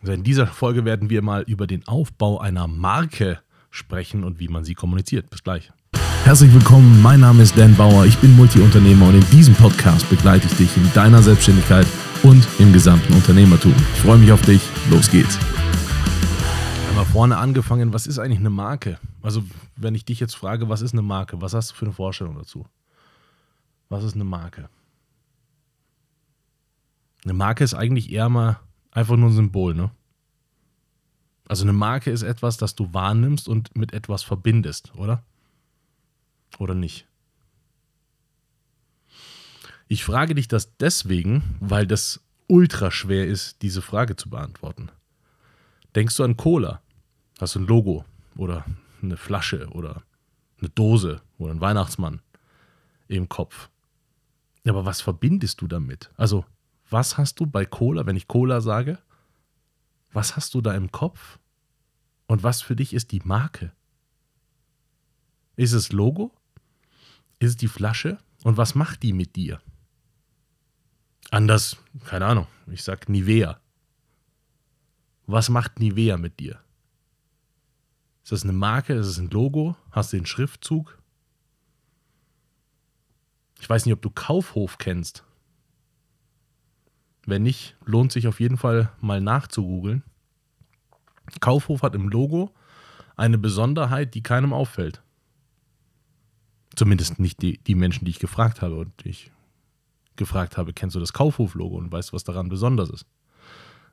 Also in dieser Folge werden wir mal über den Aufbau einer Marke sprechen und wie man sie kommuniziert. Bis gleich. Herzlich willkommen, mein Name ist Dan Bauer, ich bin Multiunternehmer und in diesem Podcast begleite ich dich in deiner Selbstständigkeit und im gesamten Unternehmertum. Ich freue mich auf dich, los geht's. Einmal vorne angefangen, was ist eigentlich eine Marke? Also wenn ich dich jetzt frage, was ist eine Marke, was hast du für eine Vorstellung dazu? Was ist eine Marke? Eine Marke ist eigentlich eher mal einfach nur ein Symbol, ne? Also eine Marke ist etwas, das du wahrnimmst und mit etwas verbindest, oder? Oder nicht? Ich frage dich das deswegen, weil das ultra schwer ist, diese Frage zu beantworten. Denkst du an Cola? Hast du ein Logo oder eine Flasche oder eine Dose oder einen Weihnachtsmann im Kopf? Aber was verbindest du damit? Also was hast du bei Cola, wenn ich Cola sage? Was hast du da im Kopf? Und was für dich ist die Marke? Ist es Logo? Ist es die Flasche? Und was macht die mit dir? Anders, keine Ahnung, ich sag Nivea. Was macht Nivea mit dir? Ist das eine Marke? Ist es ein Logo? Hast du den Schriftzug? Ich weiß nicht, ob du Kaufhof kennst. Wenn nicht, lohnt sich auf jeden Fall mal nachzugoogeln. Kaufhof hat im Logo eine Besonderheit, die keinem auffällt. Zumindest nicht die, die Menschen, die ich gefragt habe und ich gefragt habe, kennst du das Kaufhof-Logo und weißt, was daran besonders ist?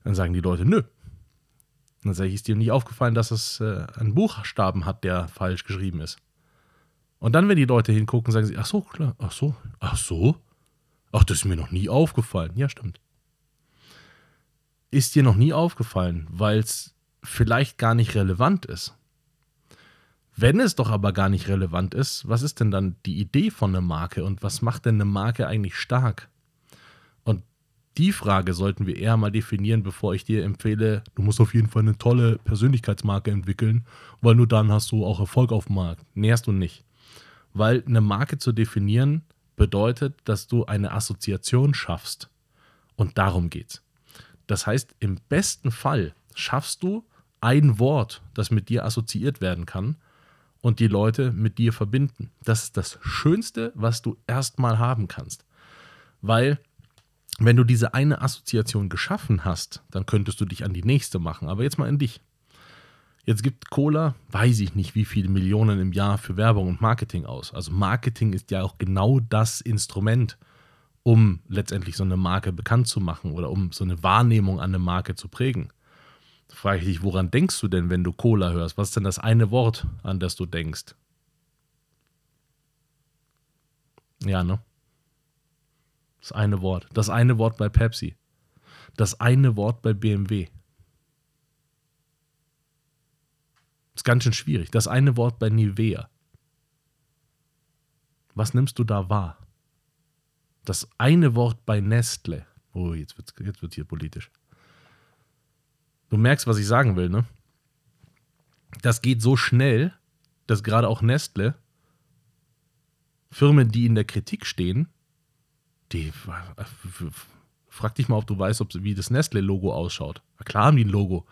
Dann sagen die Leute, nö. Dann sage ich, ist dir nicht aufgefallen, dass es äh, einen Buchstaben hat, der falsch geschrieben ist. Und dann, wenn die Leute hingucken, sagen sie, ach so, klar, ach so, ach so, ach, das ist mir noch nie aufgefallen. Ja, stimmt ist dir noch nie aufgefallen, weil es vielleicht gar nicht relevant ist. Wenn es doch aber gar nicht relevant ist, was ist denn dann die Idee von einer Marke und was macht denn eine Marke eigentlich stark? Und die Frage sollten wir eher mal definieren, bevor ich dir empfehle, du musst auf jeden Fall eine tolle Persönlichkeitsmarke entwickeln, weil nur dann hast du auch Erfolg auf dem Markt. Näherst du nicht. Weil eine Marke zu definieren bedeutet, dass du eine Assoziation schaffst. Und darum geht's. Das heißt, im besten Fall schaffst du ein Wort, das mit dir assoziiert werden kann und die Leute mit dir verbinden. Das ist das Schönste, was du erstmal haben kannst. Weil, wenn du diese eine Assoziation geschaffen hast, dann könntest du dich an die nächste machen. Aber jetzt mal an dich. Jetzt gibt Cola, weiß ich nicht, wie viele Millionen im Jahr für Werbung und Marketing aus. Also Marketing ist ja auch genau das Instrument, um letztendlich so eine Marke bekannt zu machen oder um so eine Wahrnehmung an eine Marke zu prägen. Da frage ich dich, woran denkst du denn, wenn du Cola hörst? Was ist denn das eine Wort, an das du denkst? Ja, ne? Das eine Wort. Das eine Wort bei Pepsi. Das eine Wort bei BMW. Ist ganz schön schwierig. Das eine Wort bei Nivea. Was nimmst du da wahr? Das eine Wort bei Nestle. Oh, jetzt wird jetzt wird's hier politisch. Du merkst, was ich sagen will, ne? Das geht so schnell, dass gerade auch Nestle, Firmen, die in der Kritik stehen, die frag dich mal, ob du weißt, ob, wie das Nestle-Logo ausschaut. Klar haben die ein Logo,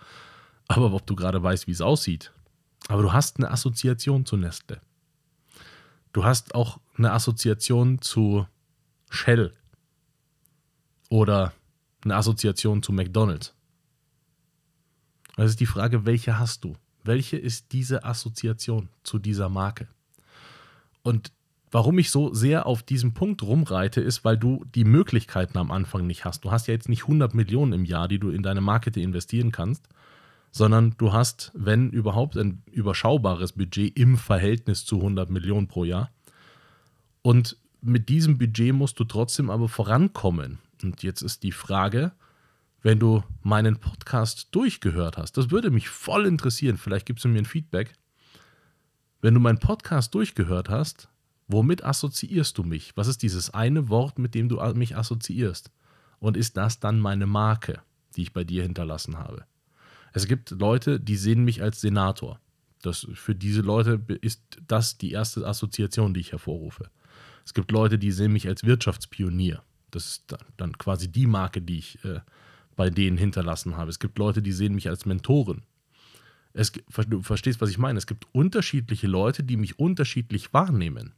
aber ob du gerade weißt, wie es aussieht. Aber du hast eine Assoziation zu Nestle. Du hast auch eine Assoziation zu Shell oder eine Assoziation zu McDonald's. Das ist die Frage, welche hast du? Welche ist diese Assoziation zu dieser Marke? Und warum ich so sehr auf diesem Punkt rumreite, ist, weil du die Möglichkeiten am Anfang nicht hast. Du hast ja jetzt nicht 100 Millionen im Jahr, die du in deine Marke investieren kannst, sondern du hast, wenn überhaupt, ein überschaubares Budget im Verhältnis zu 100 Millionen pro Jahr. Und mit diesem Budget musst du trotzdem aber vorankommen. Und jetzt ist die Frage, wenn du meinen Podcast durchgehört hast, das würde mich voll interessieren, vielleicht gibst du mir ein Feedback. Wenn du meinen Podcast durchgehört hast, womit assoziierst du mich? Was ist dieses eine Wort, mit dem du mich assoziierst? Und ist das dann meine Marke, die ich bei dir hinterlassen habe? Es gibt Leute, die sehen mich als Senator. Das, für diese Leute ist das die erste Assoziation, die ich hervorrufe. Es gibt Leute, die sehen mich als Wirtschaftspionier. Das ist dann quasi die Marke, die ich äh, bei denen hinterlassen habe. Es gibt Leute, die sehen mich als Mentoren. Es, du verstehst, was ich meine. Es gibt unterschiedliche Leute, die mich unterschiedlich wahrnehmen.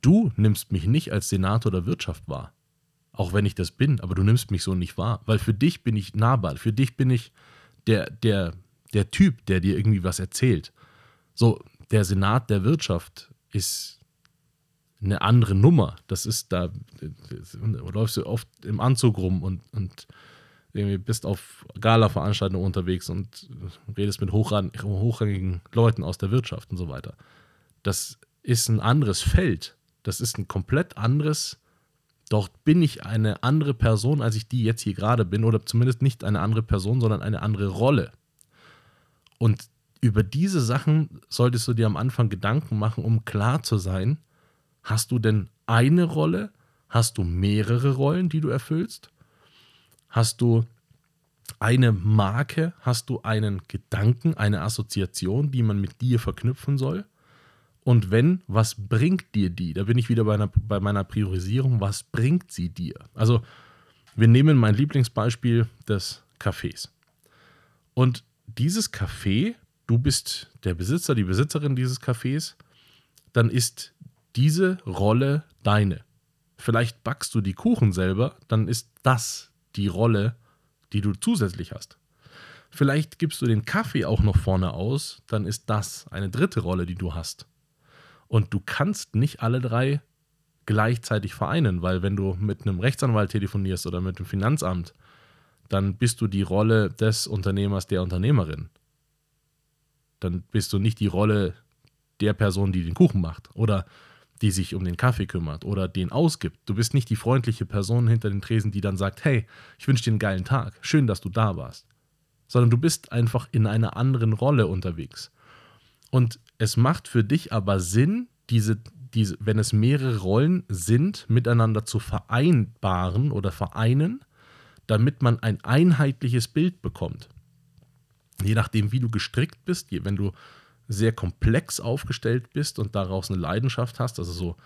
Du nimmst mich nicht als Senator der Wirtschaft wahr. Auch wenn ich das bin, aber du nimmst mich so nicht wahr. Weil für dich bin ich nahbar. Für dich bin ich der, der, der Typ, der dir irgendwie was erzählt. So, der Senat der Wirtschaft ist eine andere Nummer. Das ist da, du läufst du oft im Anzug rum und, und irgendwie bist auf Gala-Veranstaltungen unterwegs und redest mit hochrangigen Leuten aus der Wirtschaft und so weiter. Das ist ein anderes Feld. Das ist ein komplett anderes. Dort bin ich eine andere Person, als ich die jetzt hier gerade bin, oder zumindest nicht eine andere Person, sondern eine andere Rolle. Und über diese Sachen solltest du dir am Anfang Gedanken machen, um klar zu sein, hast du denn eine Rolle? Hast du mehrere Rollen, die du erfüllst? Hast du eine Marke? Hast du einen Gedanken, eine Assoziation, die man mit dir verknüpfen soll? Und wenn, was bringt dir die? Da bin ich wieder bei, einer, bei meiner Priorisierung. Was bringt sie dir? Also, wir nehmen mein Lieblingsbeispiel des Cafés. Und dieses Café, du bist der Besitzer, die Besitzerin dieses Cafés, dann ist diese Rolle deine. Vielleicht backst du die Kuchen selber, dann ist das die Rolle, die du zusätzlich hast. Vielleicht gibst du den Kaffee auch noch vorne aus, dann ist das eine dritte Rolle, die du hast. Und du kannst nicht alle drei gleichzeitig vereinen, weil wenn du mit einem Rechtsanwalt telefonierst oder mit dem Finanzamt, dann bist du die Rolle des Unternehmers, der Unternehmerin. Dann bist du nicht die Rolle der Person, die den Kuchen macht oder die sich um den Kaffee kümmert oder den ausgibt. Du bist nicht die freundliche Person hinter den Tresen, die dann sagt, hey, ich wünsche dir einen geilen Tag, schön, dass du da warst. Sondern du bist einfach in einer anderen Rolle unterwegs. Und es macht für dich aber Sinn, diese, diese, wenn es mehrere Rollen sind, miteinander zu vereinbaren oder vereinen, damit man ein einheitliches Bild bekommt. Je nachdem, wie du gestrickt bist, wenn du sehr komplex aufgestellt bist und daraus eine Leidenschaft hast, also so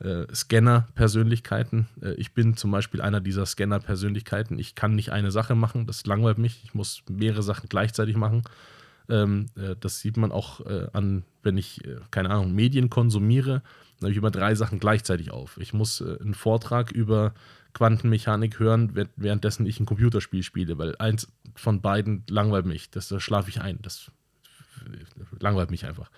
äh, Scanner-Persönlichkeiten. Äh, ich bin zum Beispiel einer dieser Scanner-Persönlichkeiten. Ich kann nicht eine Sache machen, das langweilt mich. Ich muss mehrere Sachen gleichzeitig machen. Ähm, äh, das sieht man auch äh, an, wenn ich, äh, keine Ahnung, Medien konsumiere, dann habe ich immer drei Sachen gleichzeitig auf. Ich muss äh, einen Vortrag über Quantenmechanik hören, währenddessen ich ein Computerspiel spiele, weil eins von beiden langweilt mich. Das, da schlafe ich ein. Das langweilt mich einfach.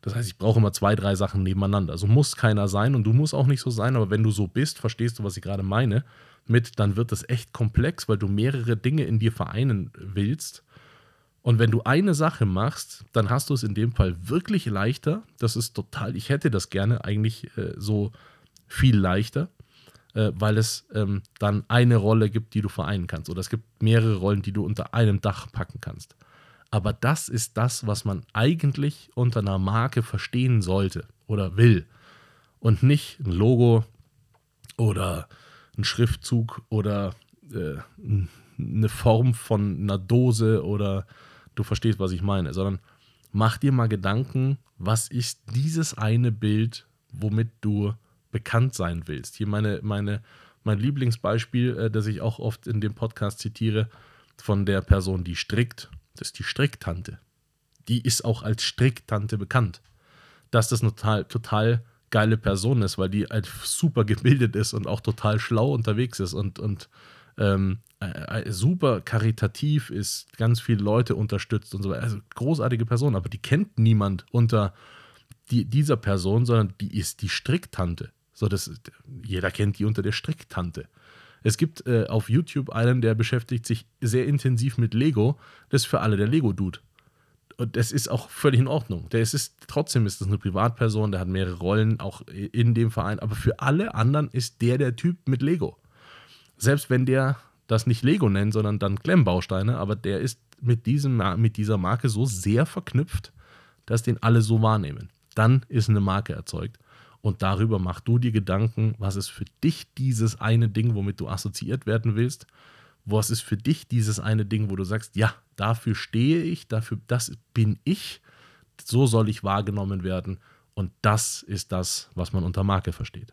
Das heißt, ich brauche immer zwei, drei Sachen nebeneinander. Also muss keiner sein und du musst auch nicht so sein, aber wenn du so bist, verstehst du, was ich gerade meine, mit, dann wird das echt komplex, weil du mehrere Dinge in dir vereinen willst und wenn du eine Sache machst, dann hast du es in dem Fall wirklich leichter. Das ist total, ich hätte das gerne eigentlich äh, so viel leichter, äh, weil es ähm, dann eine Rolle gibt, die du vereinen kannst. Oder es gibt mehrere Rollen, die du unter einem Dach packen kannst. Aber das ist das, was man eigentlich unter einer Marke verstehen sollte oder will. Und nicht ein Logo oder ein Schriftzug oder äh, eine Form von einer Dose oder du verstehst, was ich meine, sondern mach dir mal Gedanken, was ist dieses eine Bild, womit du bekannt sein willst. Hier meine, meine, mein Lieblingsbeispiel, äh, das ich auch oft in dem Podcast zitiere, von der Person, die strickt, das ist die Stricktante. Die ist auch als Stricktante bekannt. Dass das eine total, total geile Person ist, weil die halt super gebildet ist und auch total schlau unterwegs ist und, und ähm, äh, äh, super karitativ ist, ganz viele Leute unterstützt und so weiter. Also großartige Person, aber die kennt niemand unter die, dieser Person, sondern die ist die Stricktante. So, das, jeder kennt die unter der Stricktante. Es gibt äh, auf YouTube einen, der beschäftigt sich sehr intensiv mit Lego. Das ist für alle der Lego-Dude. Und das ist auch völlig in Ordnung. Der ist, ist, trotzdem ist das eine Privatperson, der hat mehrere Rollen, auch in dem Verein. Aber für alle anderen ist der der Typ mit Lego selbst wenn der das nicht Lego nennt, sondern dann Klemmbausteine, aber der ist mit, diesem, mit dieser Marke so sehr verknüpft, dass den alle so wahrnehmen. Dann ist eine Marke erzeugt. Und darüber mach du dir Gedanken, was ist für dich dieses eine Ding, womit du assoziiert werden willst. Was ist für dich dieses eine Ding, wo du sagst, ja, dafür stehe ich, dafür, das bin ich, so soll ich wahrgenommen werden. Und das ist das, was man unter Marke versteht.